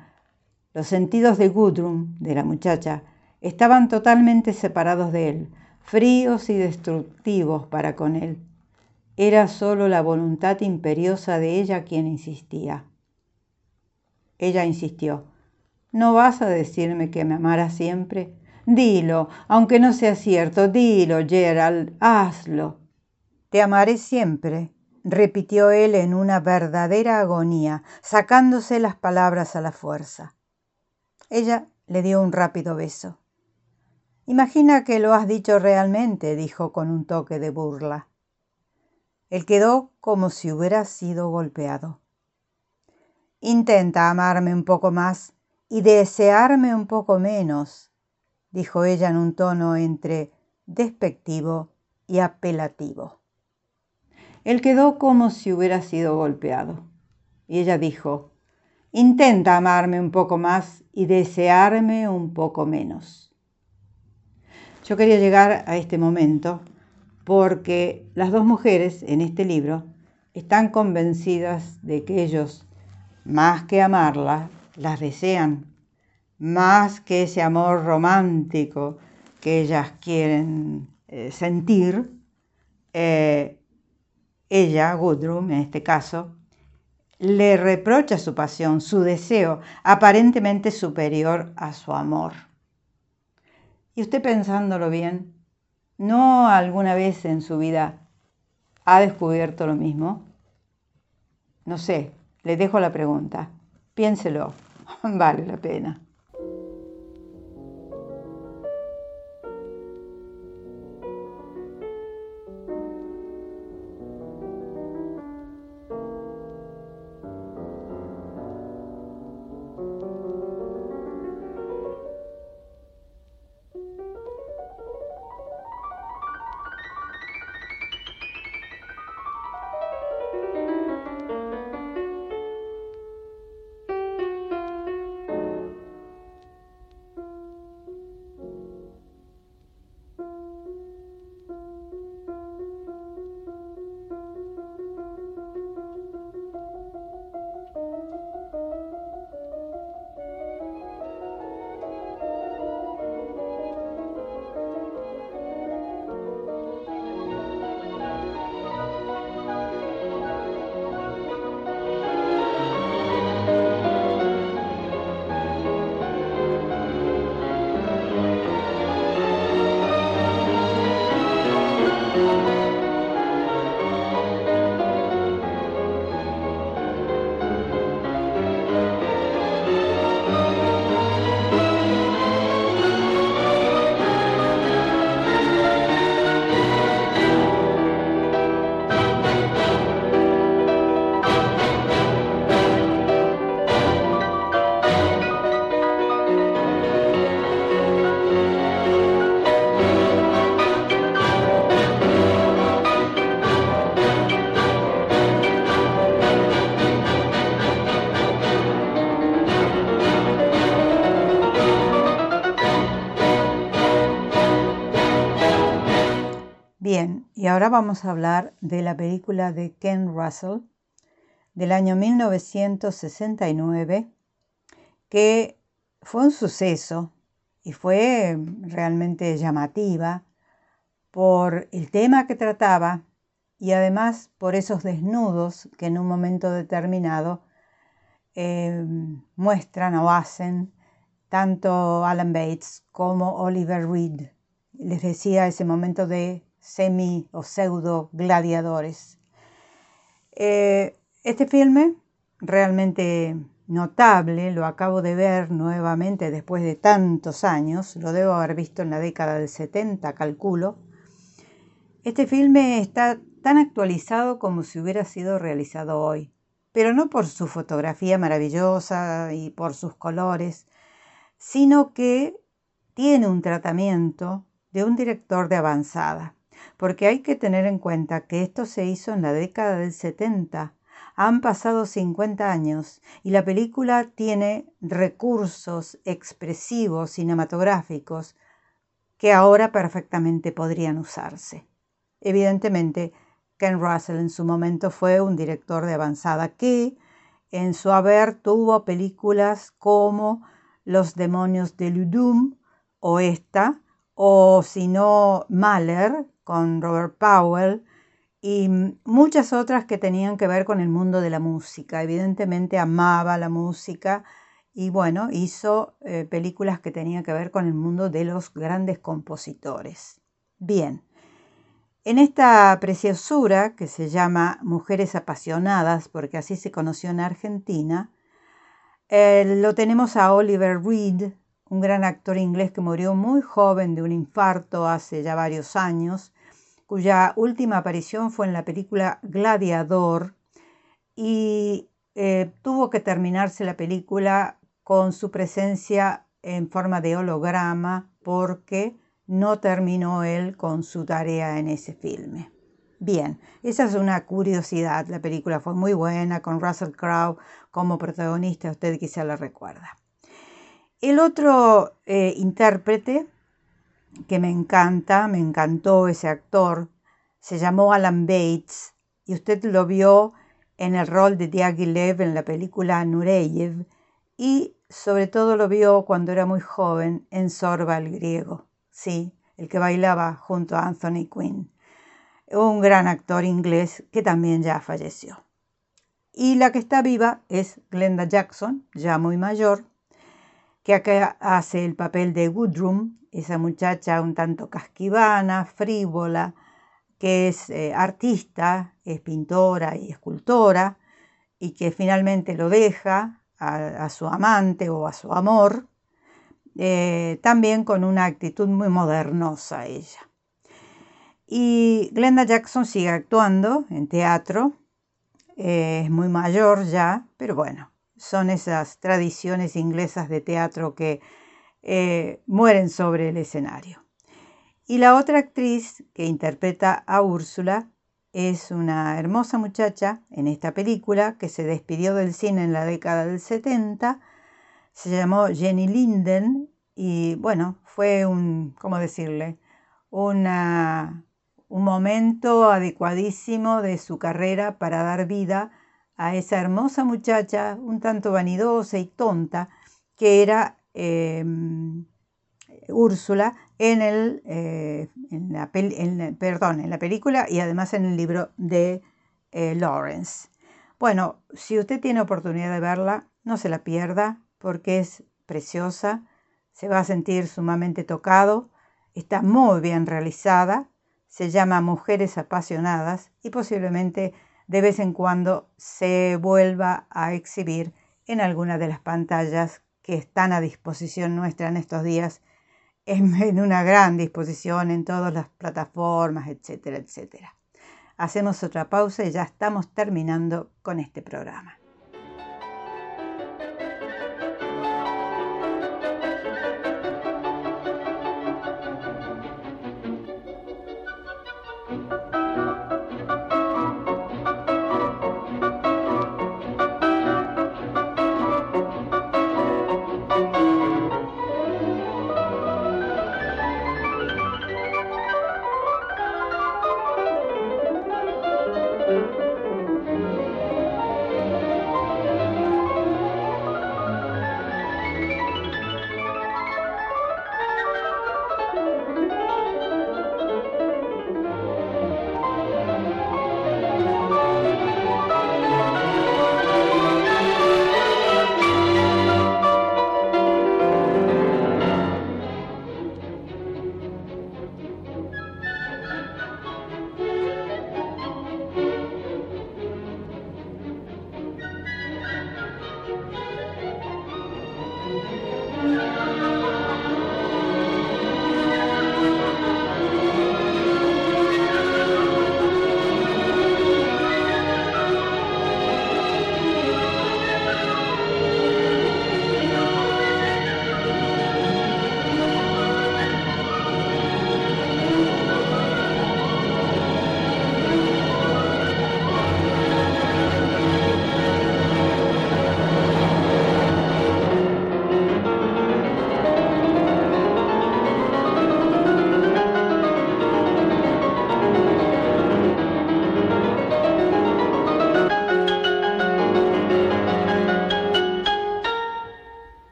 Los sentidos de Gudrun, de la muchacha, estaban totalmente separados de él, fríos y destructivos para con él. Era solo la voluntad imperiosa de ella quien insistía. Ella insistió. ¿No vas a decirme que me amarás siempre? Dilo, aunque no sea cierto, dilo, Gerald, hazlo. Te amaré siempre, repitió él en una verdadera agonía, sacándose las palabras a la fuerza. Ella le dio un rápido beso. Imagina que lo has dicho realmente, dijo con un toque de burla. Él quedó como si hubiera sido golpeado. Intenta amarme un poco más y desearme un poco menos, dijo ella en un tono entre despectivo y apelativo. Él quedó como si hubiera sido golpeado. Y ella dijo, intenta amarme un poco más y desearme un poco menos. Yo quería llegar a este momento porque las dos mujeres en este libro están convencidas de que ellos más que amarla, las desean, más que ese amor romántico que ellas quieren eh, sentir, eh, ella, Gudrun en este caso, le reprocha su pasión, su deseo, aparentemente superior a su amor. Y usted pensándolo bien, ¿no alguna vez en su vida ha descubierto lo mismo? No sé, le dejo la pregunta. Piénselo, vale la pena. Ahora vamos a hablar de la película de Ken Russell del año 1969, que fue un suceso y fue realmente llamativa por el tema que trataba y además por esos desnudos que en un momento determinado eh, muestran o hacen tanto Alan Bates como Oliver Reed. Les decía ese momento de semi o pseudo gladiadores. Eh, este filme, realmente notable, lo acabo de ver nuevamente después de tantos años, lo debo haber visto en la década del 70, calculo. Este filme está tan actualizado como si hubiera sido realizado hoy, pero no por su fotografía maravillosa y por sus colores, sino que tiene un tratamiento de un director de avanzada porque hay que tener en cuenta que esto se hizo en la década del 70. Han pasado 50 años y la película tiene recursos expresivos cinematográficos que ahora perfectamente podrían usarse. Evidentemente, Ken Russell en su momento fue un director de avanzada que en su haber tuvo películas como Los demonios de Ludum o esta, o si no Mahler con Robert Powell y muchas otras que tenían que ver con el mundo de la música. Evidentemente amaba la música y bueno, hizo eh, películas que tenían que ver con el mundo de los grandes compositores. Bien, en esta preciosura que se llama Mujeres apasionadas, porque así se conoció en Argentina, eh, lo tenemos a Oliver Reed, un gran actor inglés que murió muy joven de un infarto hace ya varios años, cuya última aparición fue en la película Gladiador y eh, tuvo que terminarse la película con su presencia en forma de holograma porque no terminó él con su tarea en ese filme. Bien, esa es una curiosidad. La película fue muy buena con Russell Crowe como protagonista, usted quizá la recuerda. El otro eh, intérprete que me encanta, me encantó ese actor, se llamó Alan Bates y usted lo vio en el rol de Diaghilev en la película Nureyev y sobre todo lo vio cuando era muy joven en Sorba el griego sí, el que bailaba junto a Anthony Quinn, un gran actor inglés que también ya falleció. Y la que está viva es Glenda Jackson, ya muy mayor, que acá hace el papel de Woodroom, esa muchacha un tanto casquivana, frívola, que es eh, artista, es pintora y escultora, y que finalmente lo deja a su amante o a su amor eh, también con una actitud muy modernosa ella. Y Glenda Jackson sigue actuando en teatro, eh, es muy mayor ya, pero bueno, son esas tradiciones inglesas de teatro que eh, mueren sobre el escenario. Y la otra actriz que interpreta a Úrsula es una hermosa muchacha en esta película que se despidió del cine en la década del 70 se llamó Jenny Linden y bueno, fue un, ¿cómo decirle? Una, un momento adecuadísimo de su carrera para dar vida a esa hermosa muchacha, un tanto vanidosa y tonta, que era em, Úrsula en, el, eh, en, la perdón, en la película y además en el libro de eh, Lawrence. Bueno, si usted tiene oportunidad de verla, no se la pierda porque es preciosa, se va a sentir sumamente tocado, está muy bien realizada, se llama Mujeres apasionadas y posiblemente de vez en cuando se vuelva a exhibir en alguna de las pantallas que están a disposición nuestra en estos días, en, una gran disposición en todas las plataformas, etcétera, etcétera. Hacemos otra pausa y ya estamos terminando con este programa.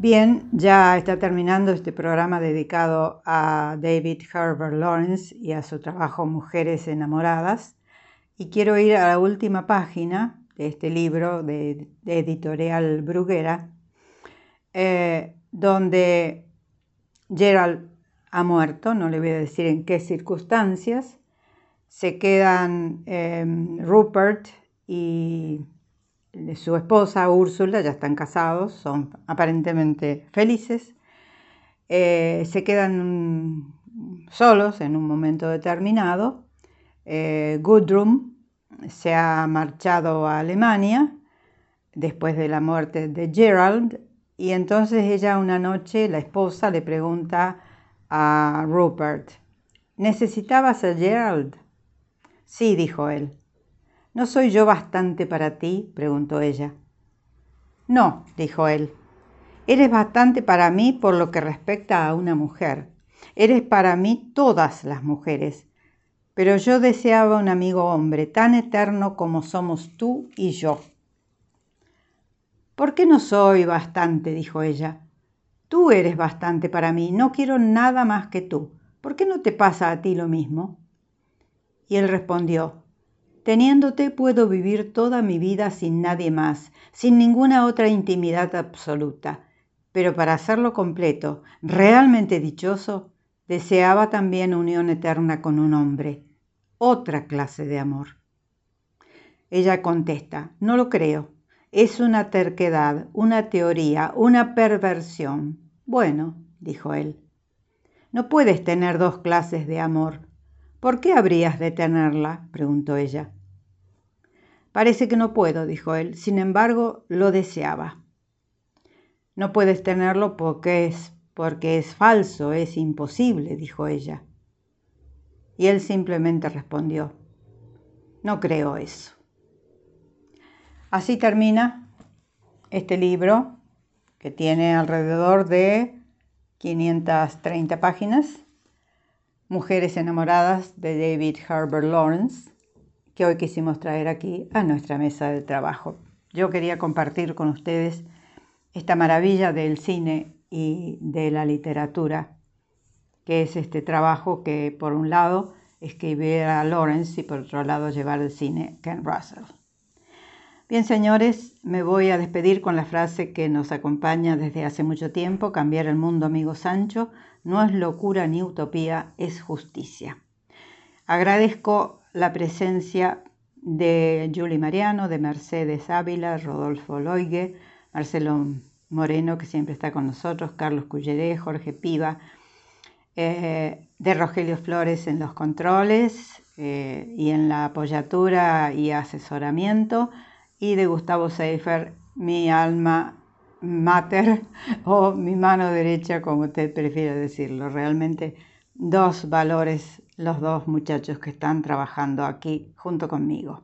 Bien, ya está terminando este programa dedicado a David Herbert Lawrence y a su trabajo Mujeres enamoradas. Y quiero ir a la última página de este libro de, editorial Bruguera, eh, donde Gerald ha muerto, no le voy a decir en qué circunstancias. Se quedan em, Rupert y su esposa Úrsula, ya están casados, son aparentemente felices, eh, se quedan solos en un momento determinado. Eh, Gudrun se ha marchado a Alemania después de la muerte de Gerald y entonces ella una noche, la esposa, le pregunta a Rupert, ¿necesitabas a Gerald? Sí, dijo él. ¿No soy yo bastante para ti? preguntó ella. No, dijo él. Eres bastante para mí por lo que respecta a una mujer. Eres para mí todas las mujeres. Pero yo deseaba un amigo hombre tan eterno como somos tú y yo. ¿Por qué no soy bastante? dijo ella. Tú eres bastante para mí, no quiero nada más que tú. ¿Por qué no te pasa a ti lo mismo? Y él respondió, Teniéndote puedo vivir toda mi vida sin nadie más, sin ninguna otra intimidad absoluta. Pero para hacerlo completo, realmente dichoso, deseaba también unión eterna con un hombre, otra clase de amor. Ella contesta, no lo creo. Es una terquedad, una teoría, una perversión. Bueno, dijo él, no puedes tener dos clases de amor. ¿Por qué habrías de tenerla? preguntó ella. Parece que no puedo, dijo él. Sin embargo, lo deseaba. No puedes tenerlo porque es, porque es falso, es imposible, dijo ella. Y él simplemente respondió, no creo eso. Así termina este libro que tiene alrededor de 530 páginas, Mujeres enamoradas de David Herbert Lawrence que hoy quisimos traer aquí a nuestra mesa de trabajo. Yo quería compartir con ustedes esta maravilla del cine y de la literatura, que es este trabajo que por un lado escribiera Lawrence y por otro lado llevar el cine Ken Russell. Bien, señores, me voy a despedir con la frase que nos acompaña desde hace mucho tiempo, cambiar el mundo, amigo Sancho, no es locura ni utopía, es justicia. Agradezco la presencia de Julie Mariano, de Mercedes Ávila, Rodolfo Loigue, Marcelo Moreno, que siempre está con nosotros, Carlos Culleré, Jorge Piva, eh, de Rogelio Flores en los controles eh, y en la apoyatura y asesoramiento, y de Gustavo Seifer, mi alma mater o mi mano derecha, como usted prefiere decirlo. Realmente dos valores los dos muchachos que están trabajando aquí junto conmigo.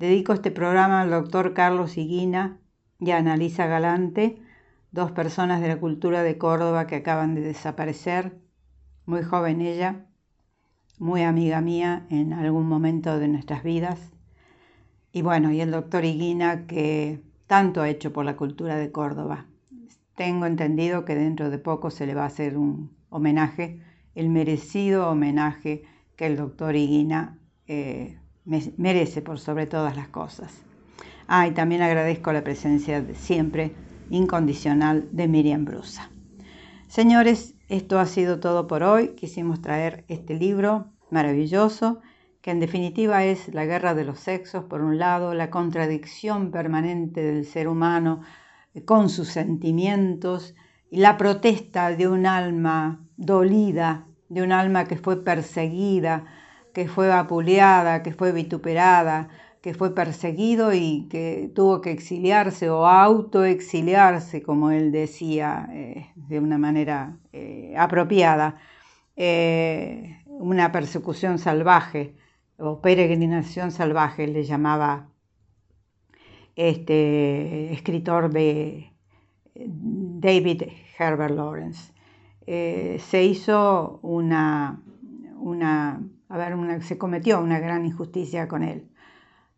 Dedico este programa al doctor Carlos Higuina y a Analisa Galante, dos personas de la cultura de Córdoba que acaban de desaparecer, muy joven ella, muy amiga mía en algún momento de nuestras vidas. Y bueno, y el doctor Higuina que tanto ha hecho por la cultura de Córdoba. Tengo entendido que dentro de poco se le va a hacer un homenaje el merecido homenaje que el doctor Higuina eh, merece por sobre todas las cosas. Ah, y también agradezco la presencia siempre incondicional de Miriam Brusa. Señores, esto ha sido todo por hoy. Quisimos traer este libro maravilloso que en definitiva es la guerra de los sexos, por un lado, la contradicción permanente del ser humano con sus sentimientos y la protesta de un alma dolida, de un alma que fue perseguida, que fue vapuleada, que fue vituperada, que fue perseguido y que tuvo que exiliarse o autoexiliarse, como él decía eh, de una manera eh, apropiada, eh, una persecución salvaje o peregrinación salvaje, le llamaba este escritor de David Herbert Lawrence. Eh, se hizo una, una, a ver, se cometió una gran injusticia con él,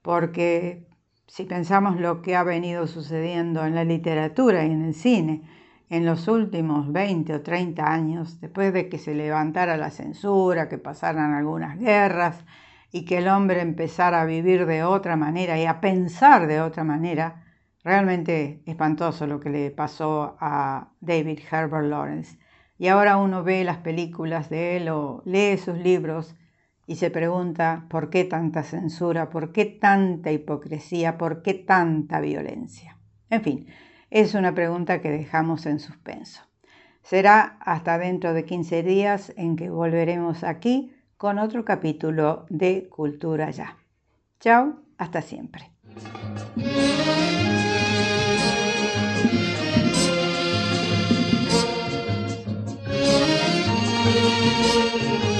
porque si pensamos lo que ha venido sucediendo en la literatura y en el cine, en los últimos 20 o 30 años, después de que se levantara la censura, que pasaran algunas guerras y que el hombre empezara a vivir de otra manera y a pensar de otra manera, realmente espantoso lo que le pasó a David Herbert Lawrence. Y ahora uno ve las películas de él o lee sus libros y se pregunta por qué tanta censura, por qué tanta hipocresía, por qué tanta violencia. En fin, es una pregunta que dejamos en suspenso. Será hasta dentro de 15 días en que volveremos aquí con otro capítulo de Cultura Ya. Chao, hasta siempre. Música